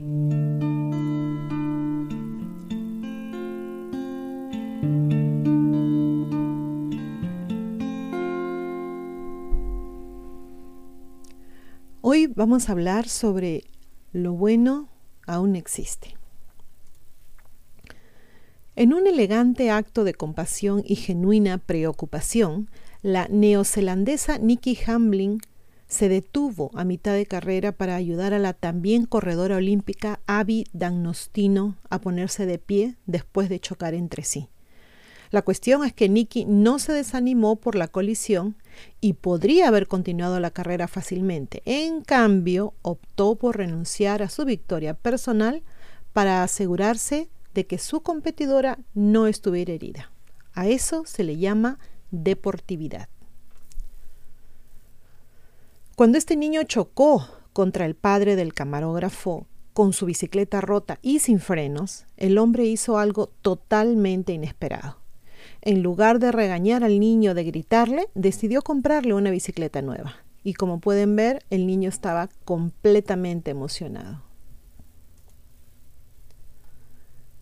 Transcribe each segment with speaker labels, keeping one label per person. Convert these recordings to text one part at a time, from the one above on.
Speaker 1: Hoy vamos a hablar sobre lo bueno aún existe. En un elegante acto de compasión y genuina preocupación, la neozelandesa Nikki Hamblin se detuvo a mitad de carrera para ayudar a la también corredora olímpica Abby Dagnostino a ponerse de pie después de chocar entre sí. La cuestión es que Nikki no se desanimó por la colisión y podría haber continuado la carrera fácilmente. En cambio, optó por renunciar a su victoria personal para asegurarse de que su competidora no estuviera herida. A eso se le llama deportividad. Cuando este niño chocó contra el padre del camarógrafo con su bicicleta rota y sin frenos, el hombre hizo algo totalmente inesperado. En lugar de regañar al niño, de gritarle, decidió comprarle una bicicleta nueva. Y como pueden ver, el niño estaba completamente emocionado.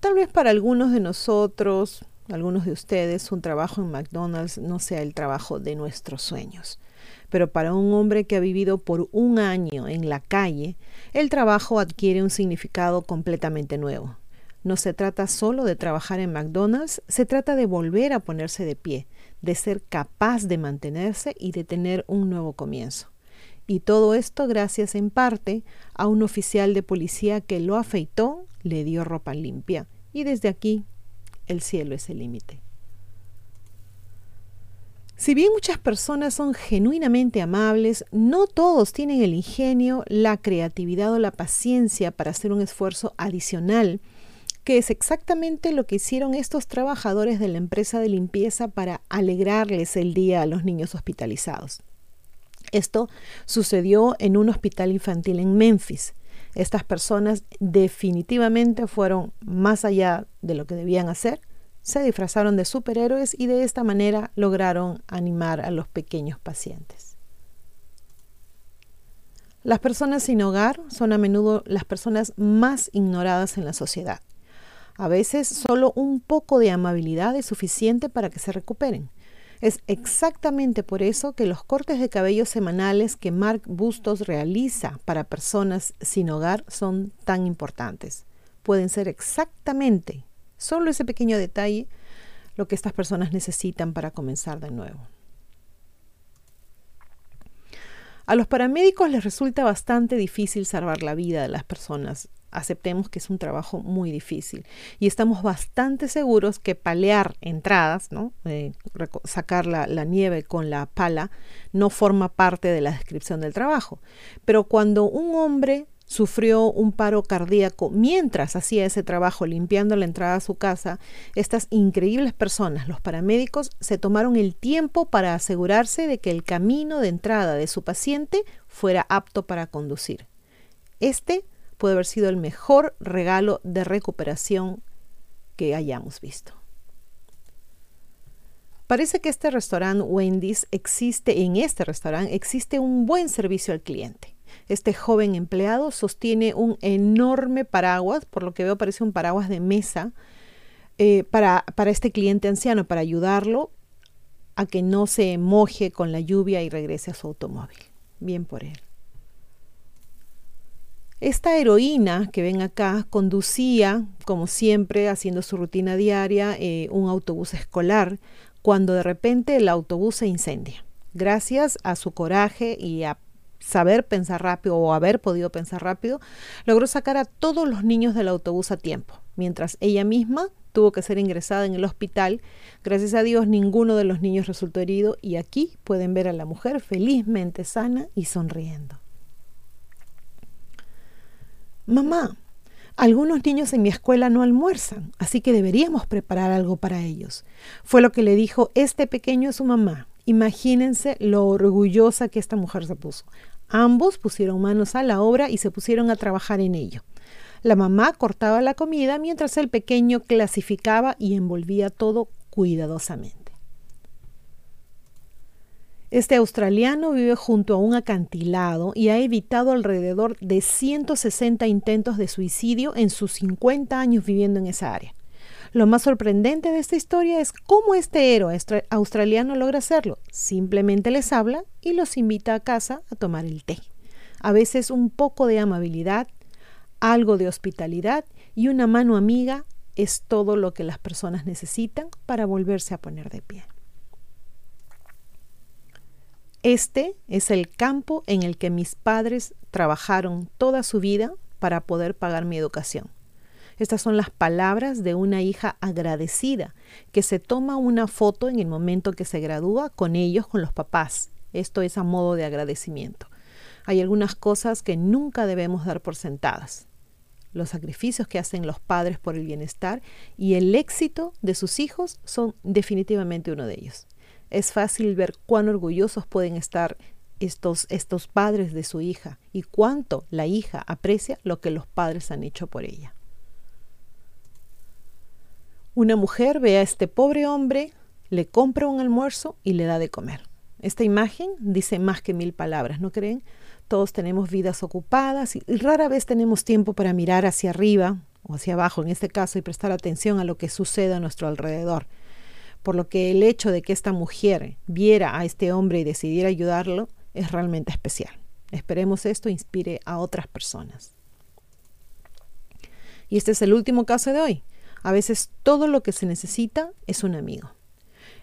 Speaker 1: Tal vez para algunos de nosotros, algunos de ustedes, un trabajo en McDonald's no sea el trabajo de nuestros sueños pero para un hombre que ha vivido por un año en la calle, el trabajo adquiere un significado completamente nuevo. No se trata solo de trabajar en McDonald's, se trata de volver a ponerse de pie, de ser capaz de mantenerse y de tener un nuevo comienzo. Y todo esto gracias en parte a un oficial de policía que lo afeitó, le dio ropa limpia y desde aquí el cielo es el límite. Si bien muchas personas son genuinamente amables, no todos tienen el ingenio, la creatividad o la paciencia para hacer un esfuerzo adicional, que es exactamente lo que hicieron estos trabajadores de la empresa de limpieza para alegrarles el día a los niños hospitalizados. Esto sucedió en un hospital infantil en Memphis. Estas personas definitivamente fueron más allá de lo que debían hacer se disfrazaron de superhéroes y de esta manera lograron animar a los pequeños pacientes. Las personas sin hogar son a menudo las personas más ignoradas en la sociedad. A veces solo un poco de amabilidad es suficiente para que se recuperen. Es exactamente por eso que los cortes de cabello semanales que Mark Bustos realiza para personas sin hogar son tan importantes. Pueden ser exactamente Solo ese pequeño detalle lo que estas personas necesitan para comenzar de nuevo. A los paramédicos les resulta bastante difícil salvar la vida de las personas. Aceptemos que es un trabajo muy difícil y estamos bastante seguros que palear entradas, ¿no? Eh, sacar la, la nieve con la pala, no forma parte de la descripción del trabajo. Pero cuando un hombre sufrió un paro cardíaco mientras hacía ese trabajo limpiando la entrada a su casa, estas increíbles personas, los paramédicos, se tomaron el tiempo para asegurarse de que el camino de entrada de su paciente fuera apto para conducir. Este puede haber sido el mejor regalo de recuperación que hayamos visto. Parece que este restaurante Wendy's existe, en este restaurante existe un buen servicio al cliente. Este joven empleado sostiene un enorme paraguas, por lo que veo parece un paraguas de mesa, eh, para, para este cliente anciano, para ayudarlo a que no se moje con la lluvia y regrese a su automóvil. Bien por él. Esta heroína que ven acá conducía, como siempre, haciendo su rutina diaria, eh, un autobús escolar, cuando de repente el autobús se incendia. Gracias a su coraje y a saber pensar rápido o haber podido pensar rápido, logró sacar a todos los niños del autobús a tiempo, mientras ella misma tuvo que ser ingresada en el hospital. Gracias a Dios ninguno de los niños resultó herido y aquí pueden ver a la mujer felizmente sana y sonriendo. Mamá, algunos niños en mi escuela no almuerzan, así que deberíamos preparar algo para ellos. Fue lo que le dijo este pequeño a su mamá. Imagínense lo orgullosa que esta mujer se puso. Ambos pusieron manos a la obra y se pusieron a trabajar en ello. La mamá cortaba la comida mientras el pequeño clasificaba y envolvía todo cuidadosamente. Este australiano vive junto a un acantilado y ha evitado alrededor de 160 intentos de suicidio en sus 50 años viviendo en esa área. Lo más sorprendente de esta historia es cómo este héroe australiano logra hacerlo. Simplemente les habla y los invita a casa a tomar el té. A veces un poco de amabilidad, algo de hospitalidad y una mano amiga es todo lo que las personas necesitan para volverse a poner de pie. Este es el campo en el que mis padres trabajaron toda su vida para poder pagar mi educación. Estas son las palabras de una hija agradecida que se toma una foto en el momento que se gradúa con ellos, con los papás. Esto es a modo de agradecimiento. Hay algunas cosas que nunca debemos dar por sentadas. Los sacrificios que hacen los padres por el bienestar y el éxito de sus hijos son definitivamente uno de ellos. Es fácil ver cuán orgullosos pueden estar estos, estos padres de su hija y cuánto la hija aprecia lo que los padres han hecho por ella. Una mujer ve a este pobre hombre, le compra un almuerzo y le da de comer. Esta imagen dice más que mil palabras, ¿no creen? Todos tenemos vidas ocupadas y rara vez tenemos tiempo para mirar hacia arriba o hacia abajo en este caso y prestar atención a lo que sucede a nuestro alrededor. Por lo que el hecho de que esta mujer viera a este hombre y decidiera ayudarlo es realmente especial. Esperemos esto inspire a otras personas. Y este es el último caso de hoy. A veces todo lo que se necesita es un amigo.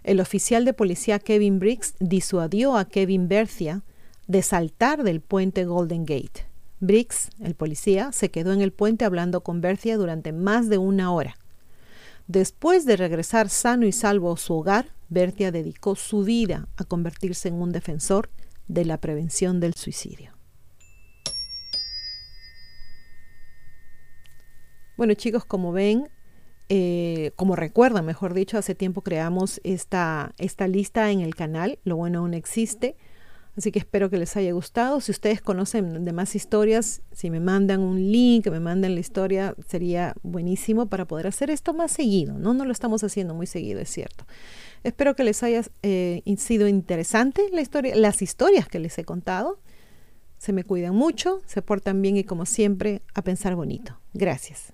Speaker 1: El oficial de policía Kevin Briggs disuadió a Kevin Bercia de saltar del puente Golden Gate. Briggs, el policía, se quedó en el puente hablando con Bercia durante más de una hora. Después de regresar sano y salvo a su hogar, Bercia dedicó su vida a convertirse en un defensor de la prevención del suicidio. Bueno chicos, como ven, eh, como recuerdan, mejor dicho, hace tiempo creamos esta, esta lista en el canal, lo bueno aún existe, así que espero que les haya gustado. Si ustedes conocen de más historias, si me mandan un link, me mandan la historia, sería buenísimo para poder hacer esto más seguido, ¿no? No lo estamos haciendo muy seguido, es cierto. Espero que les haya eh, sido interesante la historia, las historias que les he contado. Se me cuidan mucho, se portan bien y como siempre, a pensar bonito. Gracias.